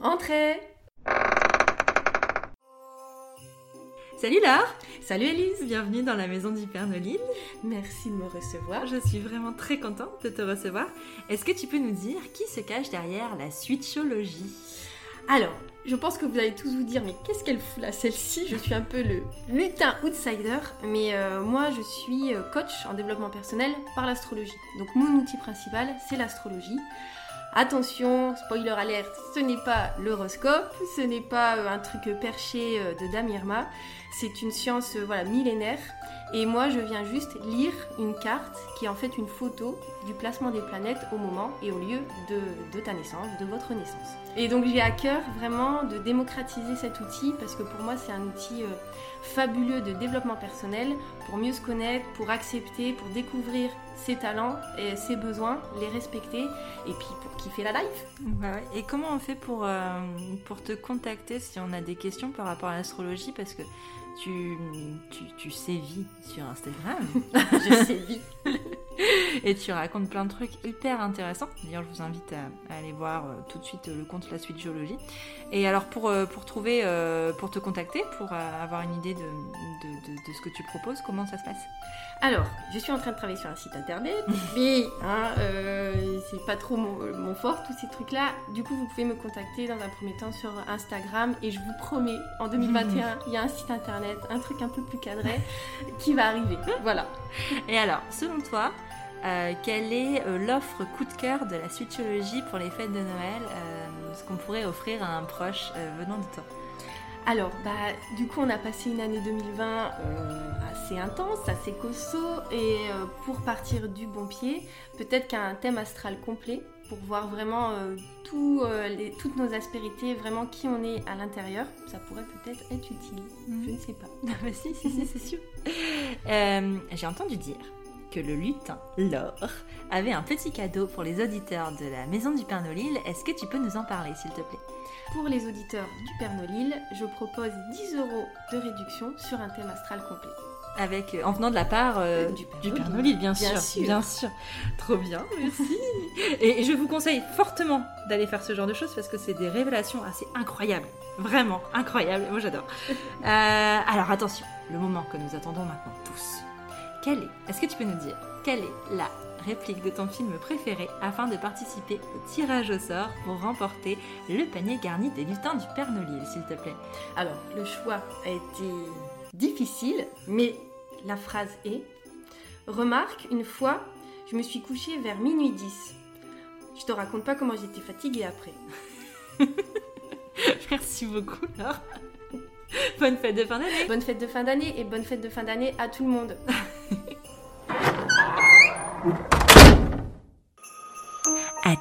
Entrez Salut Laure Salut Elise Bienvenue dans la maison du Père Nolil. Merci de me recevoir. Je suis vraiment très contente de te recevoir. Est-ce que tu peux nous dire qui se cache derrière la switchologie Alors, je pense que vous allez tous vous dire, mais qu'est-ce qu'elle fout là, celle-ci? Je suis un peu le lutin outsider, mais euh, moi je suis euh, coach en développement personnel par l'astrologie. Donc mon outil principal, c'est l'astrologie. Attention, spoiler alerte, ce n'est pas l'horoscope, ce n'est pas euh, un truc perché euh, de Dame Irma, c'est une science euh, voilà, millénaire. Et moi, je viens juste lire une carte qui est en fait une photo du placement des planètes au moment et au lieu de, de ta naissance, de votre naissance. Et donc j'ai à cœur vraiment de démocratiser cet outil parce que pour moi c'est un outil fabuleux de développement personnel pour mieux se connaître, pour accepter, pour découvrir ses talents et ses besoins, les respecter et puis pour kiffer la life. Bah ouais. Et comment on fait pour, euh, pour te contacter si on a des questions par rapport à l'astrologie Parce que tu, tu, tu sévis sur Instagram. Je sévis. et tu racontes plein de trucs hyper intéressants. D'ailleurs, je vous invite à, à aller voir euh, tout de suite euh, le compte La Suite Géologie. Et alors, pour, euh, pour trouver, pour te contacter, pour avoir une idée de, de, de, de ce que tu proposes, comment ça se passe? Alors, je suis en train de travailler sur un site internet, mais hein, c'est pas trop mon, mon fort, tous ces trucs-là. Du coup, vous pouvez me contacter dans un premier temps sur Instagram et je vous promets, en 2021, il y a un site internet, un truc un peu plus cadré qui va arriver. Voilà. Et alors, selon toi, euh, quelle est euh, l'offre coup de cœur de la Switchologie pour les fêtes de Noël euh, Ce qu'on pourrait offrir à un proche venant de toi? Alors, bah, du coup, on a passé une année 2020 euh, assez intense, assez costaud, et pour partir du bon pied, peut-être qu'un thème astral complet pour voir vraiment tout, les- toutes nos aspérités, vraiment qui on est à l'intérieur, ça pourrait peut-être être utile. Mhm. Je ne sais pas. Ah bah si, si, si, c'est sûr. J'ai entendu dire que le lutin, Laure, avait un petit cadeau pour les auditeurs de la Maison du Père Nolil. Est-ce que tu peux nous en parler, s'il te plaît? Pour les auditeurs du Père Nolil, je propose 10 euros de réduction sur un thème astral complet. Avec, euh, en venant de la part euh, Du Père du Père. Nolil, bien, Bien sûr, sûr. Bien sûr. Trop bien, merci. Et je vous conseille fortement d'aller faire ce genre de choses parce que c'est des révélations assez incroyables. Vraiment incroyables. Moi, j'adore. Euh, alors, attention, le moment que nous attendons maintenant tous. Quelle est, est-ce que tu peux nous dire, quelle est la réplique de ton film préféré afin de participer au tirage au sort pour remporter le panier garni des lutins du Père Nolil, s'il te plaît? Alors, le choix a été difficile, mais la phrase est Remarque, une fois, je me suis couchée vers minuit 10. Je te raconte pas comment j'étais fatiguée après. Merci beaucoup, Laure. Bonne fête de fin d'année. Bonne fête de fin d'année et bonne fête de fin d'année à tout le monde.